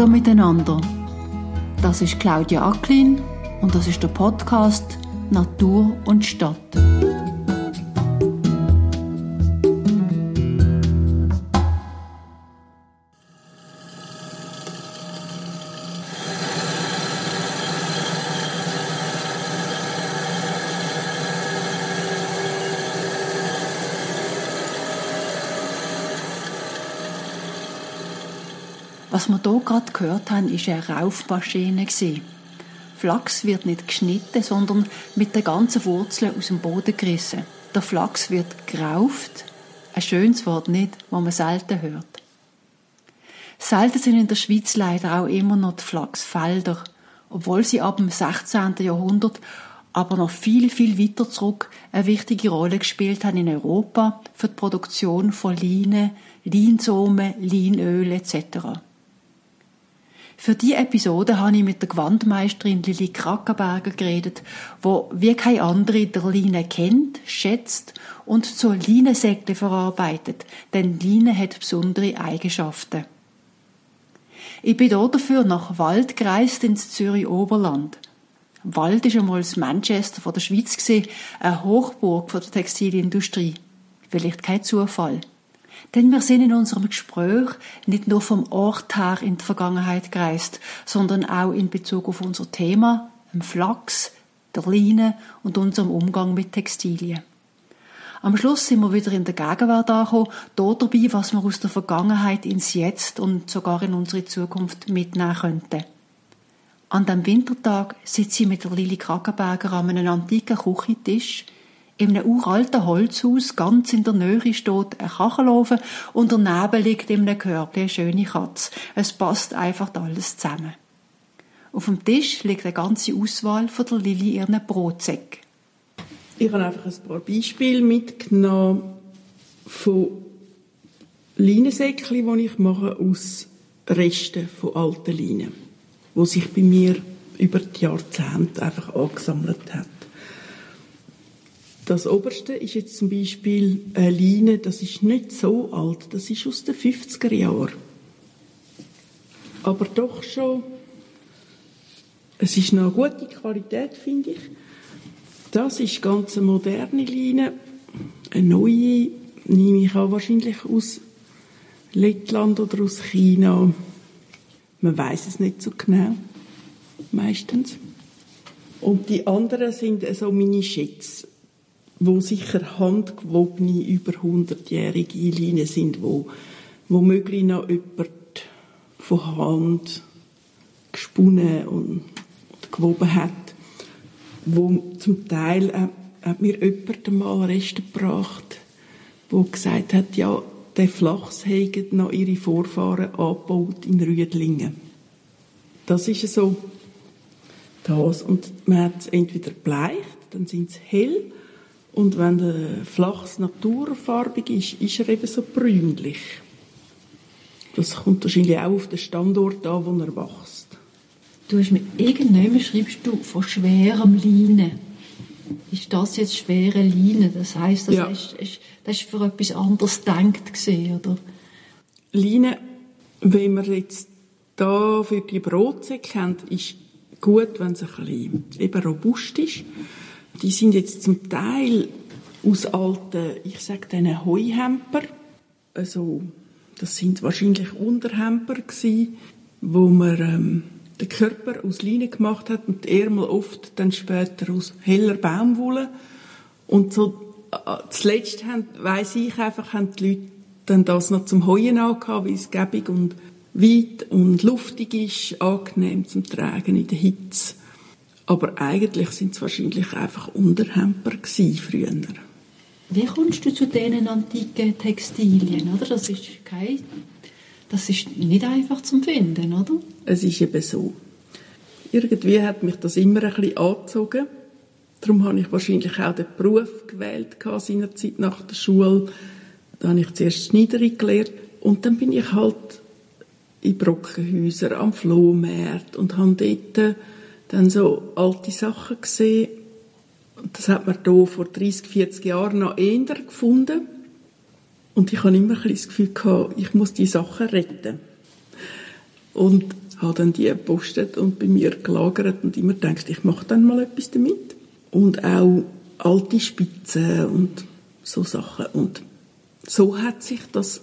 Hallo miteinander. Das ist Claudia Acklin und das ist der Podcast Natur und Stadt. Was wir hier gerade gehört haben, war eine Raufmaschine. Flachs wird nicht geschnitten, sondern mit den ganzen Wurzeln aus dem Boden gerissen. Der Flachs wird gerauft. Ein schönes Wort nicht, das man selten hört. Selten sind in der Schweiz leider auch immer noch die Flachsfelder, obwohl sie ab dem 16. Jahrhundert aber noch viel, viel weiter zurück eine wichtige Rolle gespielt haben in Europa für die Produktion von Leinen, Leinsamen, Leinöl etc. Für die Episode habe ich mit der Gewandmeisterin Lili Krackenberger geredet, wo wie keine andere der Line kennt, schätzt und zur Leinensäckle verarbeitet, denn Line hat besondere Eigenschaften. Ich bin dafür nach Wald gereist ins Zürich Oberland. Wald ist einmal das Manchester von der Schweiz gesehen, eine Hochburg von der Textilindustrie. Vielleicht kein Zufall. Denn wir sind in unserem Gespräch nicht nur vom Ort her in die Vergangenheit gereist, sondern auch in Bezug auf unser Thema, dem Flachs, der Leine und unserem Umgang mit Textilien. Am Schluss sind wir wieder in der Gegenwart angekommen, dort dabei, was wir aus der Vergangenheit ins Jetzt und sogar in unsere Zukunft mitnehmen könnten. An dem Wintertag sitze ich mit der Lili Kragenberger an einem antiken Küchentisch, in einem uralten Holzhaus ganz in der Nähe steht ein Kachelofen und daneben liegt in einem Körbchen eine schöne Katze. Es passt einfach alles zusammen. Auf dem Tisch liegt eine ganze Auswahl von der Lili ihren Brotsäck. Ich habe einfach ein paar Beispiele mitgenommen von Leinensäckchen, die ich mache aus Resten von alten Leinen, die sich bei mir über die Jahrzehnte einfach angesammelt haben. Das oberste ist jetzt zum Beispiel eine Leine, das ist nicht so alt, das ist aus den 50er Jahren. Aber doch schon, es ist noch eine gute Qualität, finde ich. Das ist ganz eine moderne Leine, eine neue, nehme ich auch wahrscheinlich aus Lettland oder aus China. Man weiß es nicht so genau, meistens. Und die anderen sind so meine Schätze wo sicher handgewobene, über 100-jährige Leinen sind, wo womöglich noch jemand von Hand gesponnen und gewoben hat, wo zum Teil äh, hat mir jemand einmal Reste gebracht, wo gesagt hat, ja, der Flachs hätten noch ihre Vorfahren angebaut in Rüdlingen. Das ist so das. Und man hat es entweder bleicht, dann sind sie hell, und wenn der Flachs naturfarbig ist, ist er eben so brünlich. Das kommt wahrscheinlich auch auf den Standort an, wo er wächst. Du hast mir irgendwann schreibst du von schwerem Leinen. Ist das jetzt schwere Leine? Das heißt, das, ja. ist, ist, das ist für etwas anderes gedacht gesehen, oder? Leine, wenn man jetzt da für die Brotsäcke haben, ist gut, wenn es ein bisschen eben robust ist die sind jetzt zum Teil aus alten, ich sage denen Heuhemper. Also, das sind wahrscheinlich Unterhemper gewesen, wo man ähm, den Körper aus Leine gemacht hat und die Ärmel oft dann später aus heller Baumwolle. Und so, äh, zuletzt haben, weiss ich einfach, haben die Leute dann das noch zum Heuen angehabt, weil es gäbig und weit und luftig ist, angenehm zum Tragen in der Hitze. Aber eigentlich sind es wahrscheinlich einfach Unterhemper früher. Wie kommst du zu diesen antiken Textilien? Oder? Das, ist kein, das ist nicht einfach zu finden, oder? Es ist eben so. Irgendwie hat mich das immer ein bisschen angezogen. Darum habe ich wahrscheinlich auch den Beruf gewählt seinerzeit nach der Schule. Da habe ich zuerst Schneiderin gelernt und dann bin ich halt in Brockenhäusern am Flohmarkt und habe dort dann so alte Sachen gesehen. Das hat man hier vor 30, 40 Jahren noch eher gefunden. Und ich habe immer ein das Gefühl gehabt, ich muss die Sachen retten. Und habe dann die gepostet und bei mir gelagert und immer gedacht, ich mache dann mal etwas damit. Und auch alte Spitzen und so Sachen. Und so hat sich das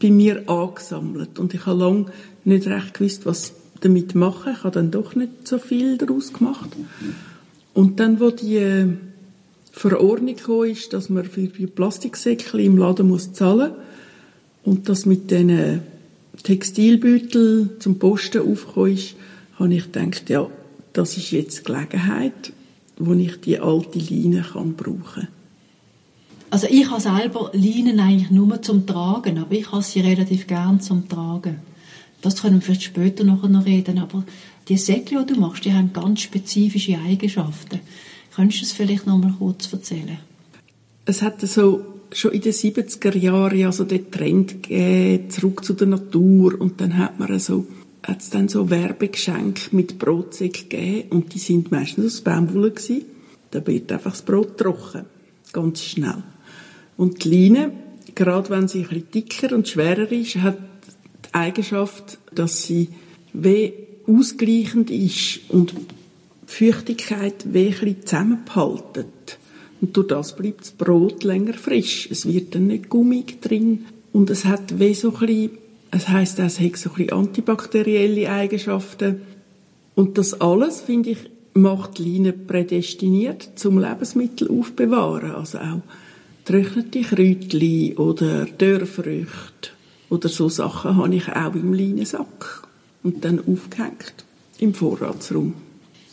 bei mir angesammelt. Und ich habe lange nicht recht gewusst, was damit machen. Ich habe dann doch nicht so viel daraus gemacht. Und dann, wo die äh, Verordnung kam, ist, dass man für die Plastiksäckchen im Laden muss zahlen und das mit diesen Textilbeutel zum Posten aufgekommen ist, habe ich gedacht, ja, das ist jetzt die Gelegenheit, wo ich die alte Leine kann brauchen kann. Also ich habe selber Leinen eigentlich nur zum Tragen, aber ich habe sie relativ gern zum Tragen. Das können wir vielleicht später noch reden, aber die Säckchen, die du machst, die haben ganz spezifische Eigenschaften. Könntest du es vielleicht noch mal kurz erzählen? Es hat so schon in den 70er Jahren also den Trend gegeben, zurück zu der Natur und dann hat man so hat es dann so Werbegeschenke mit Brotsäck gegeben und die sind meistens aus Baumwolle gewesen. Da wird einfach das Brot trocken. Ganz schnell. Und die Leine, gerade wenn sie ein bisschen dicker und schwerer ist, hat Eigenschaft, dass sie wie ausgleichend ist und Feuchtigkeit wie ein bisschen. Und durch das bleibt das Brot länger frisch. Es wird dann nicht gummig drin. Und es hat wie so ein es heisst, es hat so ein antibakterielle Eigenschaften. Und das alles, finde ich, macht Leine prädestiniert zum Lebensmittel aufbewahren. Also auch getrocknete Kräutchen oder Dörrfrüchte oder so Sachen habe ich auch im Leinensack und dann aufgehängt im Vorratsraum.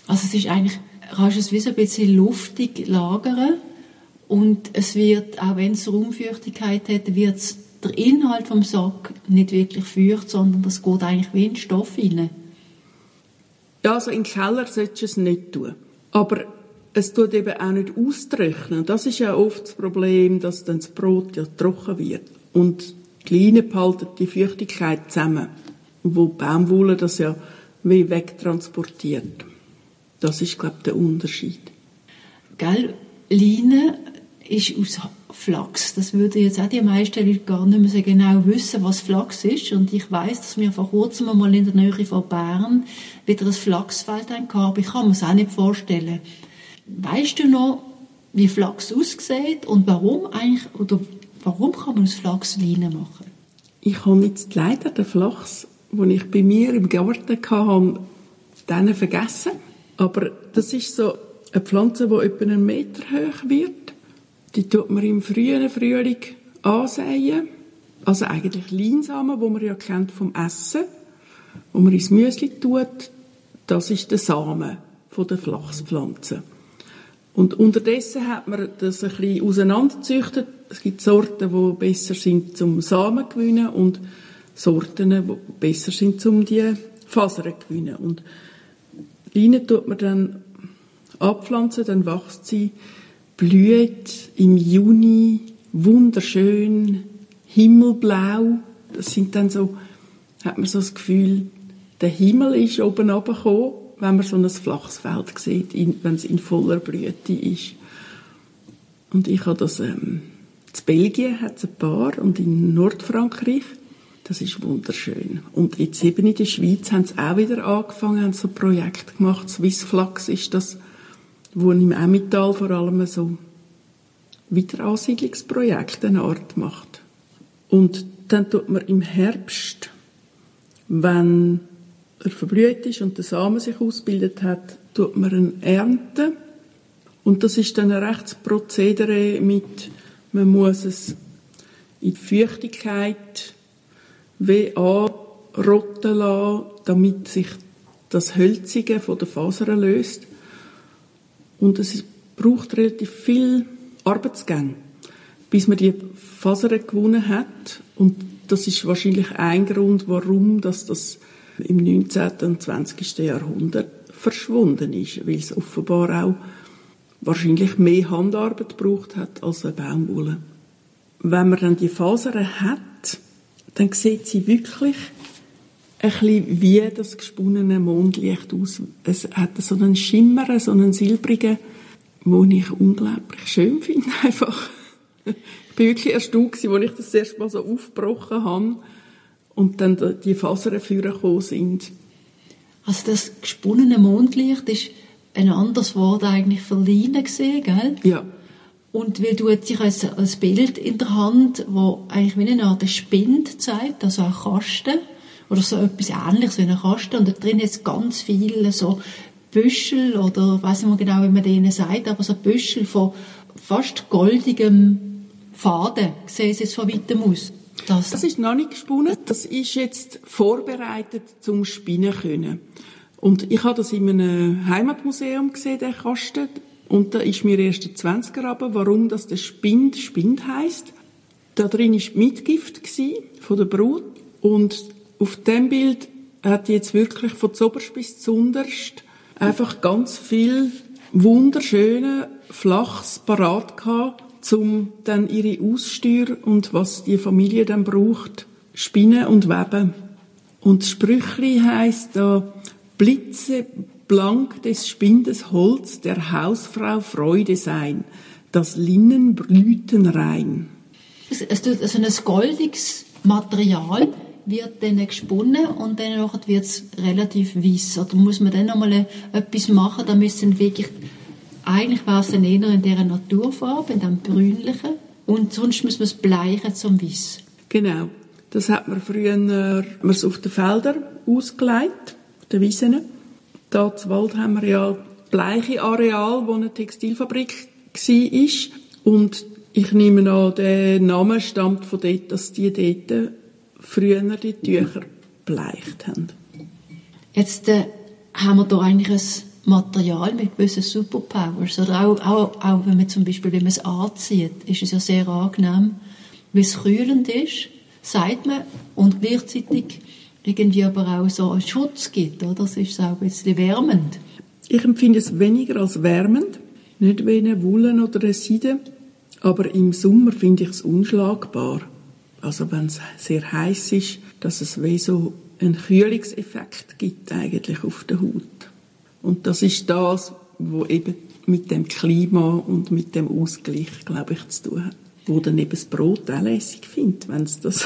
Also es ist eigentlich kannst du es wie so ein bisschen luftig lagern und es wird, auch wenn es Raumfeuchtigkeit hat, wird der Inhalt vom Sack nicht wirklich feucht, sondern das geht eigentlich wie in Stoff rein. Ja, also im Keller solltest du es nicht tun. Aber es tut eben auch nicht austrocknen. Das ist ja oft das Problem, dass dann das Brot ja trocken wird. Und die Leine behalten die Feuchtigkeit zusammen. Wo die Baumwolle das ja wie wegtransportiert. Das ist, glaube ich, der Unterschied. Gell, Leine ist aus Flachs. Das würde jetzt auch die meisten Leute gar nicht mehr so genau wissen, was Flachs ist. Und ich weiß, dass wir vor kurzem mal in der Nähe von Bern wieder ein Flachsfeld haben. Ich kann mir das auch nicht vorstellen. Weißt du noch, wie Flachs aussieht und warum eigentlich, oder warum kann man aus Flachs Leine machen? Ich habe jetzt leider den Flachs, den ich bei mir im Garten hatte, dann vergessen. Aber das ist so eine Pflanze, die etwa einen Meter hoch wird. Die tut man im frühen Frühling ansäen. Also eigentlich Leinsamen, wo man ja kennt vom Essen, wo man ins Müsli tut. Das ist der Samen der Flachspflanze. Und unterdessen hat man das ein bisschen auseinanderzüchtet. Es gibt Sorten, die besser sind zum Samen gewinnen und Sorten, die besser sind zum die Fasern gewinnen. Und Leine tut man dann abpflanzen, dann wächst sie, blüht im Juni wunderschön, himmelblau. Das sind dann so, hat man so das Gefühl, der Himmel ist oben runtergekommen, wenn man so ein flaches Feld sieht, wenn es in voller Blüte ist. Und ich habe das, ähm, in Belgien hat es ein paar und in Nordfrankreich. Das ist wunderschön. Und jetzt eben in der Schweiz haben sie auch wieder angefangen, haben so ein Projekt gemacht. Swissflax ist das, wo im Emmental vor allem so Wiederansiedlungsprojekte eine Art macht. Und dann tut man im Herbst, wenn er verblüht ist und der Samen sich ausgebildet hat, tut man ihn ernten. Und das ist dann ein Rechtsprozedere mit, man muss es in die Feuchtigkeit anrotten lassen, damit sich das Hölzige von der Fasern löst. Und es braucht relativ viel Arbeitsgänge, bis man die Fasern gewonnen hat. Und das ist wahrscheinlich ein Grund, warum dass das im 19. und 20. Jahrhundert verschwunden ist, weil es offenbar auch wahrscheinlich mehr Handarbeit gebraucht hat als eine Baumwolle. Wenn man dann die Fasern hat, dann sieht sie wirklich ein bisschen wie das gesponnene Mondlicht aus. Es hat so einen Schimmer, so einen silbrigen, den ich unglaublich schön finde, einfach. Ich bin wirklich erstaunt als ich das erste Mal so aufgebrochen habe und dann die Fasern gekommen sind. Also das gesponnene Mondlicht ist ein anderes Wort eigentlich für Leine gesehen, gell? Ja. Und weil du jetzt als, als Bild in der Hand, wo eigentlich wie eine Art Spind zeigt, also ein Kasten, oder so etwas ähnliches wie ein Kasten, und da drin ist ganz viele so Büschel, oder weiß nicht mehr genau, wie man denen sagt, aber so Büschel von fast goldigem Faden, sehen sie jetzt von weitem aus. Das, das ist noch nicht gesponnen. Das ist jetzt vorbereitet zum Spinnen können. Und ich habe das in einem Heimatmuseum gesehen, der Kasten. Und da ist mir erst der 20er aber, warum das der Spind Spind heißt. Da drin ist Mitgift von der Brut. Und auf dem Bild hat jetzt wirklich von zoberst bis zunderst einfach ganz viel wunderschöne Flachs parat gehabt, um dann ihre Aussteuer und was die Familie dann braucht, spinnen und weben. Und das Sprüchli heisst da, Blitze blank des Spindes Holz der Hausfrau Freude sein, das Linnen Blüten rein. Also ein goldiges Material wird dann gesponnen und dann wird es relativ weiss. Oder muss man dann nochmal etwas machen, da müssen wirklich, eigentlich war es dann eher in dieser Naturfarbe, in dem brünlichen, und sonst muss man es bleichen zum Weiss. Genau. Das hat man früher man auf den Feldern ausgelegt, den Wiesen. Da im Wald haben wir ja bleiche Areal, wo eine Textilfabrik war. Und ich nehme an, der Name stammt von dort, dass die dort früher die Tücher bleicht haben. Jetzt äh, haben wir da eigentlich ein Material mit gewissen Superpowers. Oder auch, auch, auch wenn man zum Beispiel, wenn man es anzieht, ist es ja sehr angenehm, weil es kühlend ist, sagt man, und gleichzeitig irgendwie aber auch so einen Schutz gibt. Oder? Das ist auch ein bisschen wärmend. Ich empfinde es weniger als wärmend, nicht wie eine Wolle oder eine Seide, aber im Sommer finde ich es unschlagbar. Also wenn es sehr heiß ist, dass es wie so einen Kühlungseffekt gibt eigentlich auf der Haut. Und das ist das, wo eben mit dem Klima und mit dem Ausgleich, glaube ich, zu tun hat. Wo dann eben das Brot auch lässig findet, wenn es das,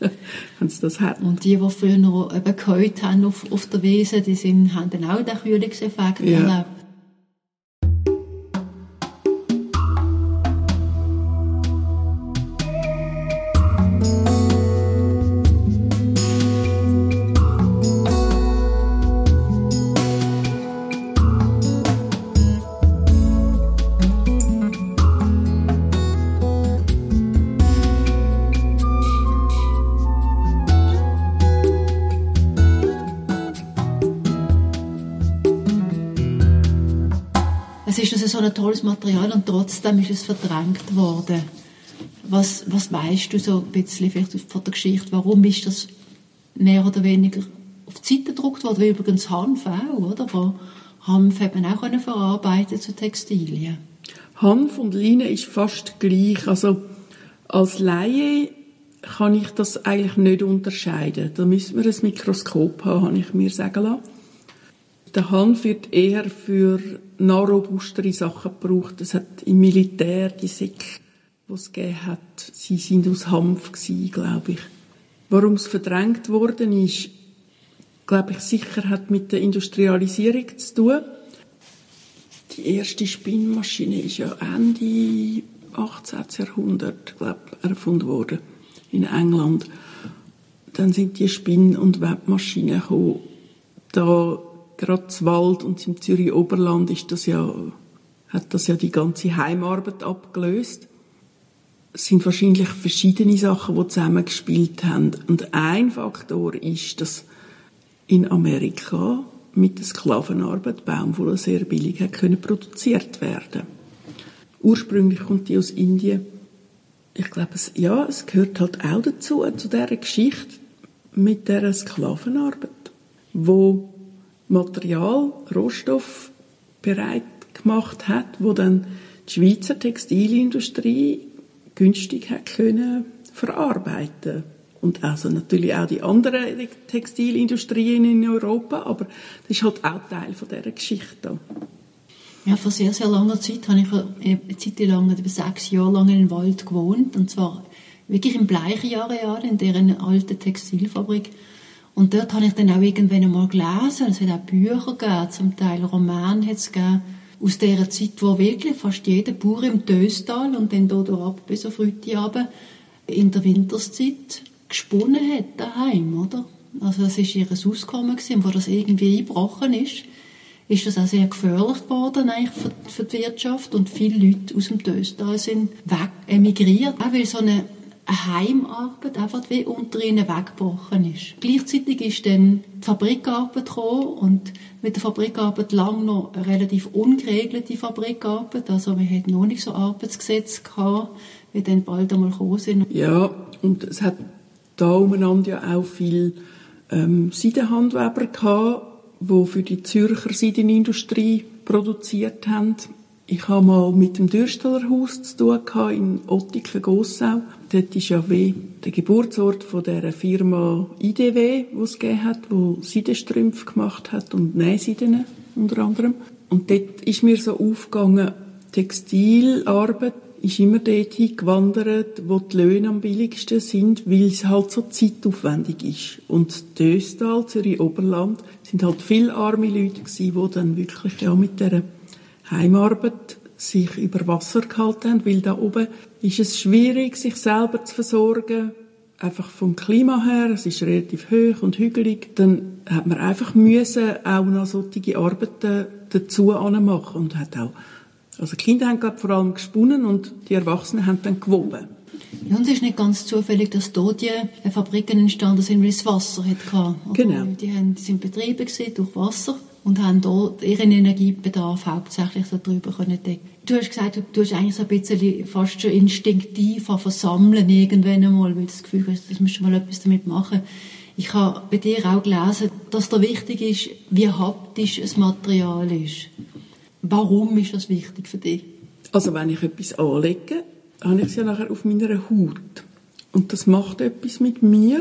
wenn es das hat. Und die, die früher noch eben gehört haben auf, auf der Wiese, die sind, haben dann auch den Kühlungseffekt ja. erlebt. Ein tolles Material und trotzdem ist es verdrängt worden. Was, was weißt du so ein bisschen vielleicht von der Geschichte? Warum ist das mehr oder weniger auf die Seite gedruckt worden? Wie übrigens Hanf auch, oder? Wo Hanf eben auch können verarbeiten zu Textilien. Hanf und Leine ist fast gleich. Also als Laie kann ich das eigentlich nicht unterscheiden. Da müssen wir ein Mikroskop haben, habe ich mir sagen lassen. Der Hanf wird eher für noch robustere Sachen gebraucht. Es hat im Militär die Säcke, die es gegeben hat, sie sind aus Hanf gewesen, glaube ich. Warum es verdrängt worden ist, glaube ich, sicher hat mit der Industrialisierung zu tun. Die erste Spinnmaschine ist ja Ende 18. Jahrhundert, glaube ich, erfunden worden in England. Dann sind die Spinn- und Webmaschinen gekommen. Da gerade das Wald und im Zürich Oberland ist das ja, hat das ja die ganze Heimarbeit abgelöst. Es sind wahrscheinlich verschiedene Sachen, die zusammengespielt haben. Und ein Faktor ist, dass in Amerika mit der Sklavenarbeit Baumwolle sehr billig hat können produziert werden. Ursprünglich kommt die aus Indien. Ich glaube, es, ja, es gehört halt auch dazu, zu dieser Geschichte mit der Sklavenarbeit, wo Material, Rohstoff bereit gemacht hat, wo dann die Schweizer Textilindustrie günstig hat können verarbeiten und also natürlich auch die anderen Textilindustrien in Europa, aber das ist halt auch Teil von dieser Geschichte. Ja, vor sehr, sehr langer Zeit habe ich eine Zeit lang, über sechs Jahre lang in Wald gewohnt und zwar wirklich im Bleichenareal, in deren alten Textilfabrik. Und dort habe ich dann auch irgendwann einmal gelesen, es hat auch Bücher gegeben, zum Teil Romane hat es gegeben, aus dieser Zeit, wo wirklich fast jeder Bauer im Döstal und dann hier ab bis auf Rüti in der Winterszeit gesponnen hat daheim, oder? Also das ist ihr Auskommen gewesen. wo das irgendwie eingebrochen ist, ist das auch sehr gefährlich geworden eigentlich für, für die Wirtschaft und viele Leute aus dem Döstal sind weg, emigriert, auch weil so eine Heimarbeit einfach wie unter ihnen weggebrochen ist. Gleichzeitig ist dann die Fabrikarbeit gekommen und mit der Fabrikarbeit lang noch eine relativ ungeregelte Fabrikarbeit, also wir hatten noch nicht so Arbeitsgesetze gehabt, wie dann bald einmal gekommen sind. Ja, und es hat da umeinander ja auch viel ähm, Seidenhandweber gehabt, die für die Zürcher Seidenindustrie produziert haben. Ich habe mal mit dem Dürstelerhaus zu tun gehabt, in Ottiken-Gossau. Dort ist ja wie der Geburtsort von der Firma IDW, die es gegeben hat, die Seidenstrümpfe gemacht hat und Nähseiden unter anderem. Und dort ist mir so aufgegangen, Textilarbeit ist immer dorthin gewandert, wo die Löhne am billigsten sind, weil es halt so zeitaufwendig ist. Und Döstal, Zürich-Oberland, sind halt viele arme Leute gewesen, die dann wirklich ja mit der Heimarbeit sich über Wasser gehalten haben, weil da oben ist es schwierig, sich selber zu versorgen. Einfach vom Klima her, es ist relativ hoch und hügelig. Dann hat man einfach müssen auch noch solche Arbeiten dazu machen und hat auch also die Kinder haben vor allem gesponnen und die Erwachsenen haben dann gewoben. Ja, und es ist nicht ganz zufällig, dass dort die Fabriken entstanden sind, weil es Wasser hatte. Genau. Die, haben, sind betrieben durch Wasser und haben dort ihren Energiebedarf hauptsächlich darüber können decken. Du hast gesagt, du tust eigentlich so ein bisschen fast schon instinktiv versammeln irgendwann einmal, weil du das Gefühl hast, das musst du mal etwas damit machen. Ich habe bei dir auch gelesen, dass da wichtig ist, wie haptisch das Material ist. Warum ist das wichtig für dich? Also wenn ich etwas anlege, habe ich es ja nachher auf meiner Haut. Und das macht etwas mit mir.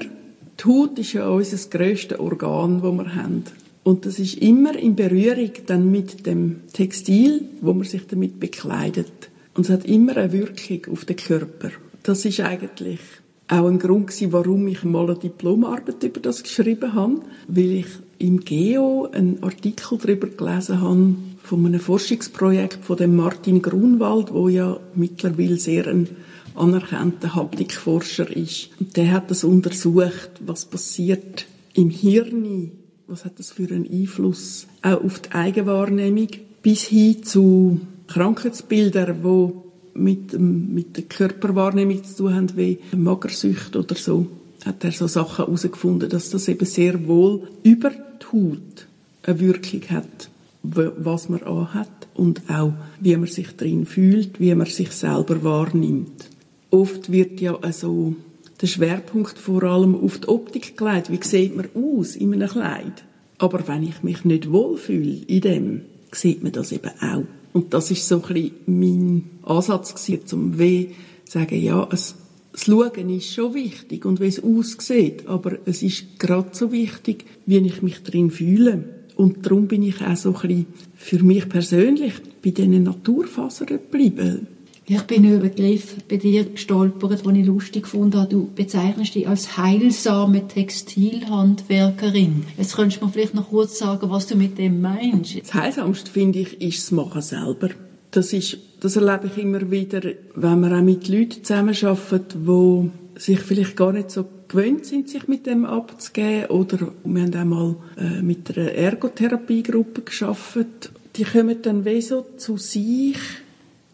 Die Haut ist ja unser grösstes Organ, das wir haben. Und das ist immer in Berührung dann mit dem Textil, wo man sich damit bekleidet. Und es hat immer eine Wirkung auf den Körper. Das ist eigentlich auch ein Grund gewesen, warum ich mal eine Diplomarbeit über das geschrieben habe, weil ich im Geo einen Artikel darüber gelesen habe, von einem Forschungsprojekt von dem Martin Grunwald, wo ja mittlerweile sehr ein anerkannter Haptikforscher ist. Und der hat das untersucht, was passiert im Hirn, was hat das für einen Einfluss auch auf die Eigenwahrnehmung, bis hin zu Krankheitsbildern, wo mit, mit der Körperwahrnehmung zu tun haben, wie Magersucht oder so, hat er so Sachen herausgefunden, dass das eben sehr wohl über die Haut eine Wirkung hat was man anhat und auch, wie man sich drin fühlt, wie man sich selber wahrnimmt. Oft wird ja also der Schwerpunkt vor allem auf die Optik gelegt. Wie sieht man aus in einem Kleid? Aber wenn ich mich nicht wohlfühle in dem, sieht man das eben auch. Und das ist so ein bisschen mein Ansatz gewesen, zum weh sagen, ja, es, das Schauen ist schon wichtig und wie es aussieht, aber es ist gerade so wichtig, wie ich mich drin fühle. Und darum bin ich auch so ein bisschen für mich persönlich bei diesen Naturfasern geblieben. Ich bin über Begriff bei dir gestolpert, den ich lustig fand. Du bezeichnest dich als heilsame Textilhandwerkerin. Jetzt könntest du mir vielleicht noch kurz sagen, was du mit dem meinst. Das Heilsamste, finde ich, ist das Machen selber. Das, ist, das erlebe ich immer wieder, wenn man auch mit Leuten zusammenarbeitet, die sich vielleicht gar nicht so gewöhnt sind, sich mit dem abzugeben. Oder wir haben einmal äh, mit einer Ergotherapiegruppe geschafft. Die kommen dann wie so zu sich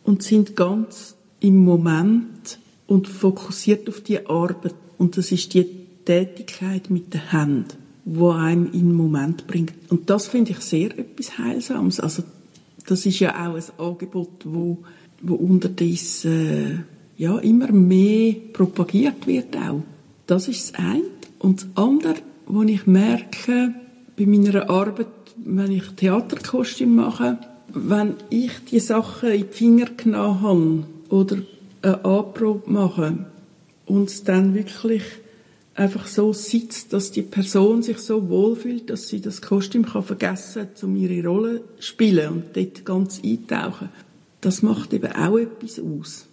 und sind ganz im Moment und fokussiert auf die Arbeit. Und das ist die Tätigkeit mit den Händen, wo einem in den Moment bringt. Und das finde ich sehr etwas Heilsames. Also das ist ja auch ein Angebot, wo, wo unterdessen äh, ja immer mehr propagiert wird auch. Das ist das eine. Und das andere, was ich merke bei meiner Arbeit, wenn ich Theaterkostüm mache, wenn ich die Sachen in die Finger genommen habe oder eine Anprobe mache und es dann wirklich einfach so sitzt, dass die Person sich so wohlfühlt, dass sie das Kostüm kann vergessen kann, um ihre Rolle zu spielen und dort ganz eintauchen. Das macht eben auch etwas aus.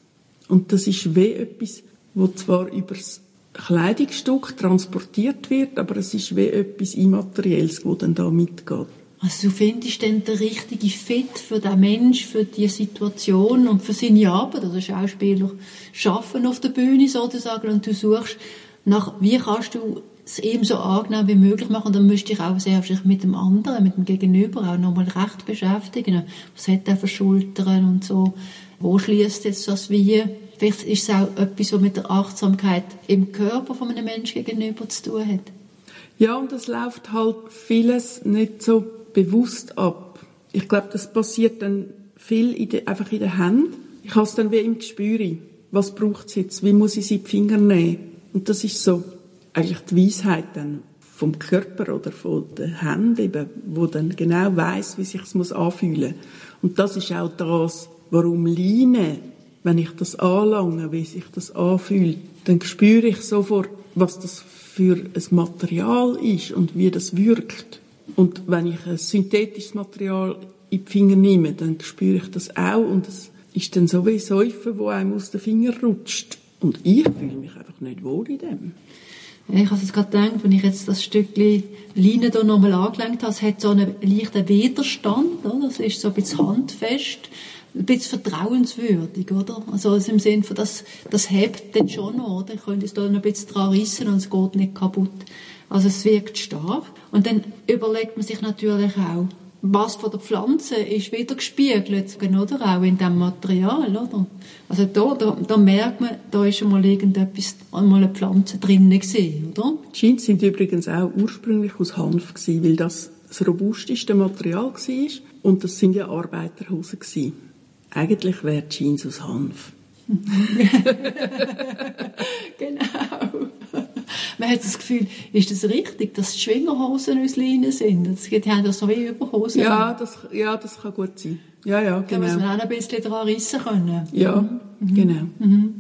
Und das ist wie etwas, wo zwar übers Kleidungsstück transportiert wird, aber es ist wie etwas Immaterielles, das dann da mitgeht. Also du findest dann den richtigen Fit für den Mensch, für die Situation und für seine Arbeit. Also Schauspieler schaffen auf der Bühne sozusagen und du suchst nach, wie kannst du es ihm so angenehm wie möglich machen. Dann müsst ihr auch sehr sich mit dem anderen, mit dem Gegenüber auch nochmal recht beschäftigen. Was hat er für Schultern und so? Wo schließt jetzt das wie? Vielleicht ist es auch etwas, was mit der Achtsamkeit im Körper von einem Menschen gegenüber zu tun hat. Ja, und es läuft halt vieles nicht so bewusst ab. Ich glaube, das passiert dann viel in de, einfach in den Händen. Ich habe es dann wie im Gespür. Was braucht es jetzt? Wie muss ich sie in die Finger nehmen? Und das ist so eigentlich die Weisheit dann vom Körper oder von den Händen eben, wo dann genau weiß, wie sich es muss anfühlen. Und das ist auch das, warum Leine, wenn ich das anlange, wie sich das anfühlt, dann spüre ich sofort, was das für ein Material ist und wie das wirkt. Und wenn ich ein synthetisches Material in die Finger nehme, dann spüre ich das auch und es ist dann so wie Säufen, wo einem aus den Fingern rutscht. Und ich fühle mich einfach nicht wohl in dem. Ich habe es gerade gedacht, wenn ich jetzt das Stückchen Leine hier nochmal angelenkt habe, es hat so einen leichten Widerstand, oder? Das ist so ein bisschen handfest, ein bisschen vertrauenswürdig, oder? Also im Sinne von, das, das hebt dann schon noch, oder? Ich könnte es da noch ein bisschen dran rissen und es geht nicht kaputt. Also es wirkt stark. Und dann überlegt man sich natürlich auch, was von der Pflanze ist wieder gespiegelt, oder? Auch in dem Material, oder? Also da, da, da merkt man, da ist schon mal irgendetwas, einmal eine Pflanze drin gewesen, oder? Die Jeans sind übrigens auch ursprünglich aus Hanf gewesen, weil das das robusteste Material war und das sind ja Arbeiterhosen gewesen. Eigentlich wäre Jeans aus Hanf. genau man hat das Gefühl, ist das richtig, dass die Schwingerhosen aus Leinen sind? Das die haben das so wie Überhosen. Ja, das, ja, das kann gut sein. Ja, ja, genau. Da muss man auch ein bisschen dran rissen können. Ja, mhm. genau. Mhm.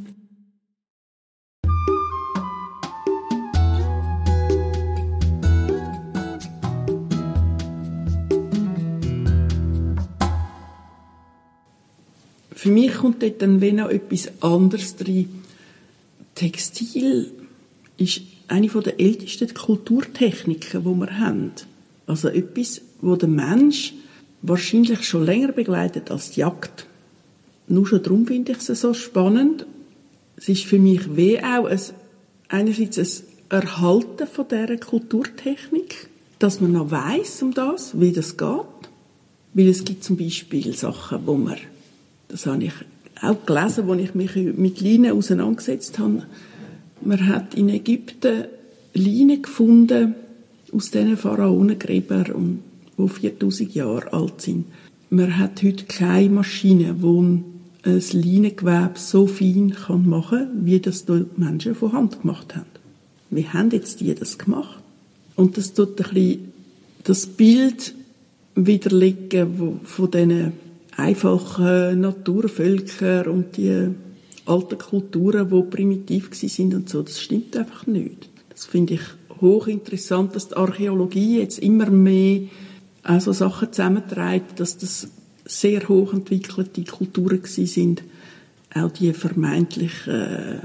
Für mich kommt dort dann noch etwas anderes drin. Textil ist eine der ältesten Kulturtechniken, die wir haben. Also etwas, wo der Mensch wahrscheinlich schon länger begleitet als die Jagd. Nur schon darum finde ich es so spannend. Es ist für mich wie auch ein, einerseits ein Erhalten von dieser Kulturtechnik, dass man noch weiß um das, wie das geht. Weil es gibt zum Beispiel Sachen, wo man, das habe ich auch gelesen, wo ich mich mit Leinen auseinandergesetzt habe, man hat in Ägypten Leinen gefunden aus diesen Pharaonengräbern, die 4000 Jahre alt sind. Man hat heute keine Maschine, die ein Leinengewebe so fein machen kann, wie das die Menschen von Hand gemacht haben. Wie haben jetzt die das gemacht? Und das tut ein bisschen das Bild widerlegen von diesen einfachen Naturvölkern und die alten Kulturen, die primitiv sind und so. Das stimmt einfach nicht. Das finde ich hochinteressant, dass die Archäologie jetzt immer mehr also Sachen zusammentreibt, dass das sehr hochentwickelte Kulturen sind. Auch die vermeintlich äh,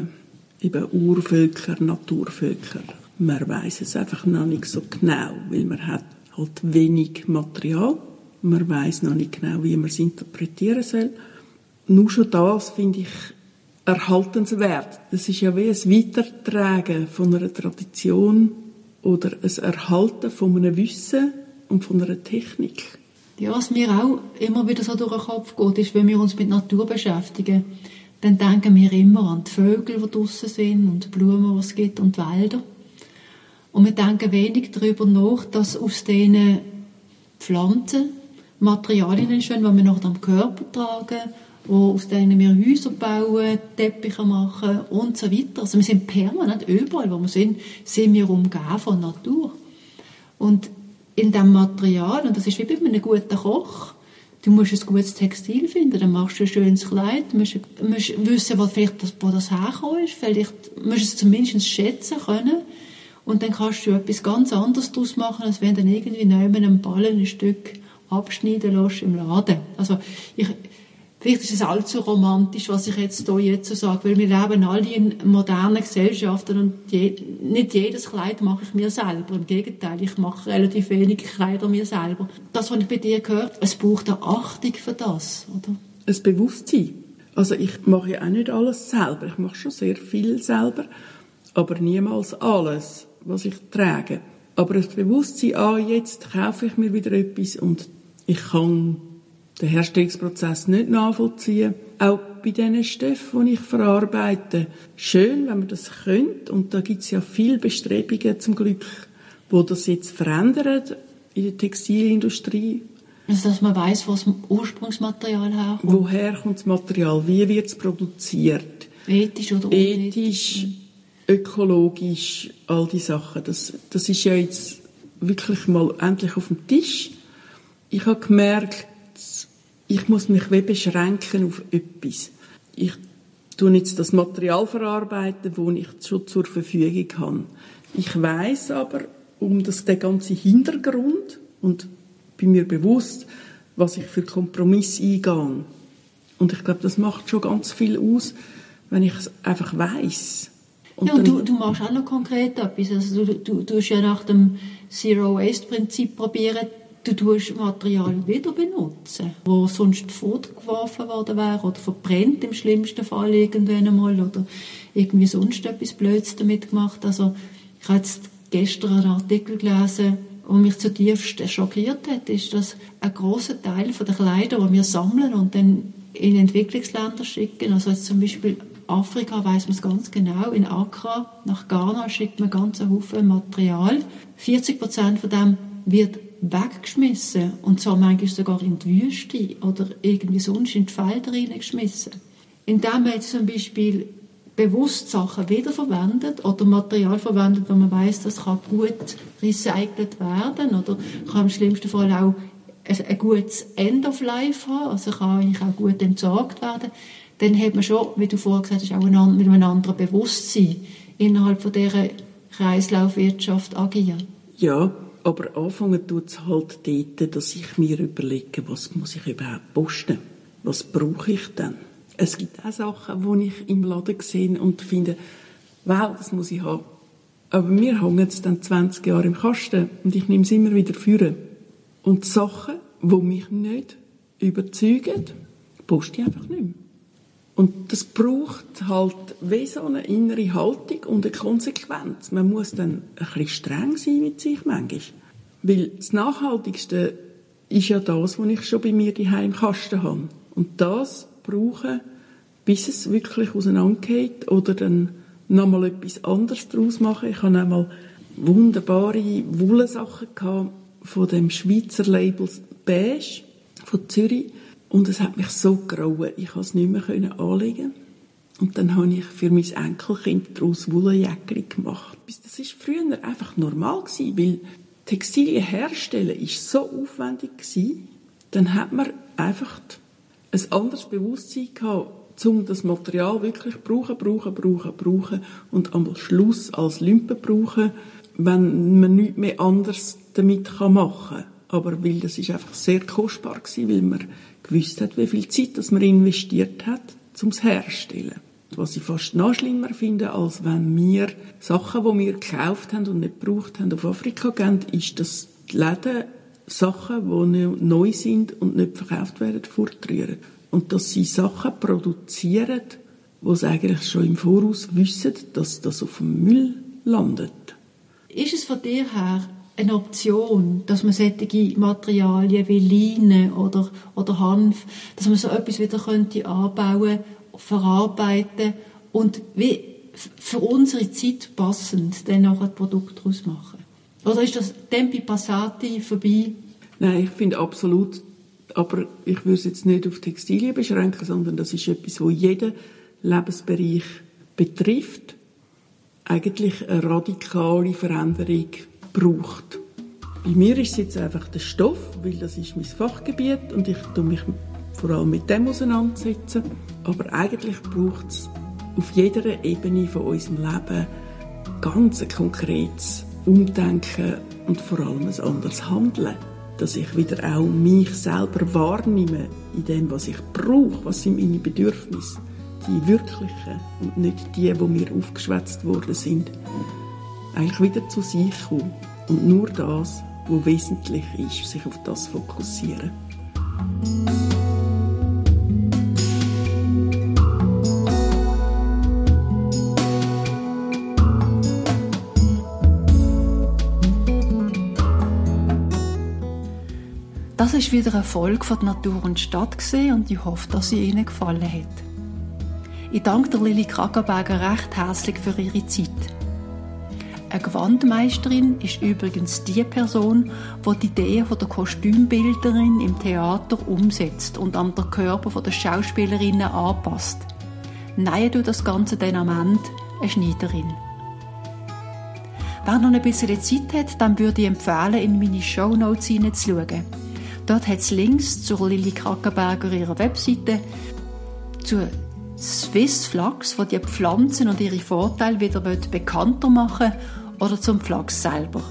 eben Urvölker, Naturvölker. Man weiß es einfach noch nicht so genau, weil man hat halt wenig Material. Man weiß noch nicht genau, wie man es interpretieren soll. Nur schon das finde ich erhaltenswert. Das ist ja wie ein Weitertragen von einer Tradition oder ein Erhalten von einem Wissen und von einer Technik. Ja, was mir auch immer wieder so durch den Kopf geht, ist, wenn wir uns mit Natur beschäftigen, dann denken wir immer an die Vögel, die draußen sind und die Blumen, die es gibt und die Wälder. Und wir denken wenig darüber nach, dass aus diesen Pflanzen Materialien entstehen, die wir noch am Körper tragen wo aus denen wir Häuser bauen, Teppiche machen und so weiter. Also wir sind permanent überall, wo wir sind, sind wir umgeben von Natur. Und in diesem Material, und das ist wie bei einem guten Koch, du musst ein gutes Textil finden, dann machst du ein schönes Kleid, musst, musst wissen, wo, vielleicht das, wo das hergekommen ist, vielleicht musst du es zumindest schätzen können und dann kannst du etwas ganz anderes daraus machen, als wenn du dann irgendwie neben einem Ballen ein Stück abschneiden lässt im Laden. Also ich, Vielleicht ist es allzu romantisch, was ich jetzt hier jetzt so sage, weil wir leben alle in modernen Gesellschaften und je, nicht jedes Kleid mache ich mir selber. Im Gegenteil, ich mache relativ wenige Kleider mir selber. Das, was ich bei dir gehört, es braucht eine Achtung für das, oder? Ein Bewusstsein. Also ich mache ja auch nicht alles selber. Ich mache schon sehr viel selber, aber niemals alles, was ich trage. Aber das Bewusstsein, ah, jetzt kaufe ich mir wieder etwas und ich kann den Herstellungsprozess nicht nachvollziehen. Auch bei diesen Stoffen, die ich verarbeite. Schön, wenn man das könnte. Und da gibt es ja viele Bestrebungen zum Glück, wo das jetzt verändern in der Textilindustrie. Also, dass man weiß, was das Ursprungsmaterial herkommt. Woher kommt das Material? Wie wird es produziert? Ethisch oder Ethisch, ökologisch, all die Sachen. Das, das ist ja jetzt wirklich mal endlich auf dem Tisch. Ich habe gemerkt, ich muss mich wie beschränken auf etwas. Ich tue jetzt das Material verarbeiten, das ich schon zur Verfügung habe. Ich weiß aber um das, den ganzen Hintergrund und bin mir bewusst, was ich für Kompromiss eingehe. Und ich glaube, das macht schon ganz viel aus, wenn ich es einfach weiß. Und ja, und du, du machst auch noch konkret etwas. Also du, du, du ja nach dem Zero Waste Prinzip probieren, du tust Material wieder benutzen, wo sonst fortgeworfen worden wäre oder verbrennt im schlimmsten Fall irgendwann einmal oder irgendwie sonst etwas Blödes damit gemacht. Also ich habe jetzt gestern einen Artikel gelesen, was mich zutiefst schockiert hat, ist, dass ein großer Teil der Kleider, die wir sammeln und dann in Entwicklungsländer schicken, also jetzt zum Beispiel Afrika weiß man es ganz genau, in Accra nach Ghana schickt man ganz Haufen Material. 40 Prozent von dem wird weggeschmissen und zwar manchmal sogar in die Wüste oder irgendwie sonst in die Felder reingeschmissen. Indem man jetzt zum Beispiel bewusst Sachen wiederverwendet oder Material verwendet, wo man weiß, das kann gut recycelt werden oder kann im schlimmsten Fall auch ein gutes End of Life haben, also kann eigentlich auch gut entsorgt werden, dann hat man schon, wie du vorher gesagt hast, auch ein, mit einem anderen Bewusstsein innerhalb von dieser Kreislaufwirtschaft agieren. Ja, aber anfangen tut es halt dort, dass ich mir überlege, was muss ich überhaupt posten? Was brauche ich denn? Es gibt auch Sachen, die ich im Laden sehe und finde, wow, das muss ich haben. Aber mir hängen es dann 20 Jahre im Kasten und ich nehme es immer wieder führen. Und Sachen, die mich nicht überzeugen, poste ich einfach nicht mehr. Und das braucht halt wie so eine innere Haltung und eine Konsequenz. Man muss dann ein bisschen streng sein mit sich manchmal. Weil das Nachhaltigste ist ja das, was ich schon bei mir die im Kasten habe. Und das brauchen, bis es wirklich auseinandergeht oder dann nochmal etwas anderes daraus machen. Ich hatte einmal wunderbare Wollsachen von dem Schweizer Label Beige von Zürich. Und es hat mich so grauen, ich konnte es nicht mehr anlegen. Und dann habe ich für mein Enkelkind daraus Wollenjäckchen gemacht. Das war früher einfach normal weil Textilien herstellen ist so aufwendig dann hat man einfach ein anderes Bewusstsein gehabt, um das Material wirklich brauchen, brauchen, brauchen, brauchen und am Schluss als Limpe brauchen, wenn man nichts mehr anderes damit machen kann. Aber weil das ist einfach sehr kostbar gewesen, weil man gewusst hat, wie viel Zeit das man investiert hat, um es herzustellen. Was ich fast noch schlimmer finde, als wenn wir Sachen, die wir gekauft haben und nicht gebraucht haben, auf Afrika gehen, ist, dass die Läden Sachen, die neu sind und nicht verkauft werden, fortrühren. Und dass sie Sachen produzieren, wo sie eigentlich schon im Voraus wissen, dass das auf dem Müll landet. Ist es von dir her eine Option, dass man solche Materialien wie Leine oder, oder Hanf, dass man so etwas wieder könnte anbauen, verarbeiten und wie für unsere Zeit passend dann auch ein Produkt daraus machen? Oder ist das Tempi Passati vorbei? Nein, ich finde absolut, aber ich würde es jetzt nicht auf Textilien beschränken, sondern das ist etwas, wo jeden Lebensbereich betrifft, eigentlich eine radikale Veränderung braucht. Bei mir ist es jetzt einfach der Stoff, weil das ist mein Fachgebiet und ich tue mich vor allem mit dem auseinandersetzen. Aber eigentlich braucht es auf jeder Ebene von unserem Leben ganz ein konkretes Umdenken und vor allem ein anderes Handeln. Dass ich wieder auch mich selber wahrnehme in dem, was ich brauche, was sind meine Bedürfnisse, die wirklichen und nicht die, wo mir aufgeschwätzt worden sind, eigentlich wieder zu sich kommen und nur das, was wesentlich ist, sich auf das fokussieren. Das ist wieder eine Folge von Natur und Stadt und ich hoffe, dass sie Ihnen gefallen hat. Ich danke der Lilly Kragenberger recht herzlich für ihre Zeit. Eine Gewandmeisterin ist übrigens die Person, die die Ideen der Kostümbilderin im Theater umsetzt und an den Körper der Schauspielerinnen anpasst. Nein, du das Ganze dann am Ende eine Schneiderin. Wer noch ein bisschen Zeit hat, dann würde ich empfehlen, in meine Shownotes hineinzuschauen. Dort hat es Links zur Lilly Krackenberger ihrer Webseite, zur Swiss Flachs, die die Pflanzen und ihre Vorteile wieder bekannter machen oder zum Flachs selber.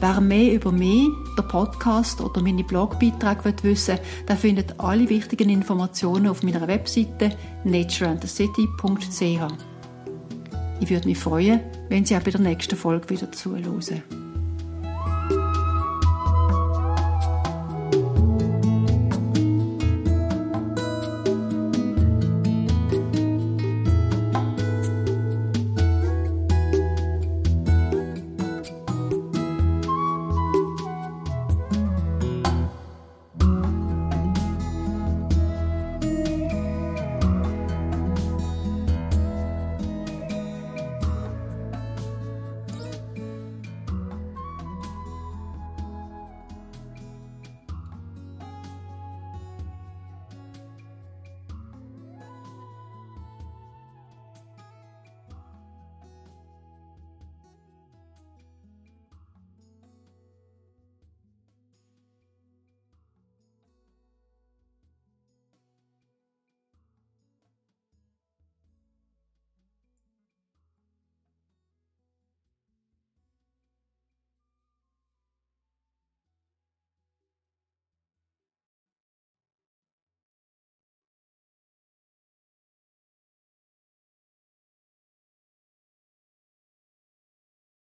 Wer mehr über mich, den Podcast oder meine Blogbeiträge wissen will, der findet alle wichtigen Informationen auf meiner Webseite natureandthecity.ch. Ich würde mich freuen, wenn Sie auch bei der nächsten Folge wieder zuhören.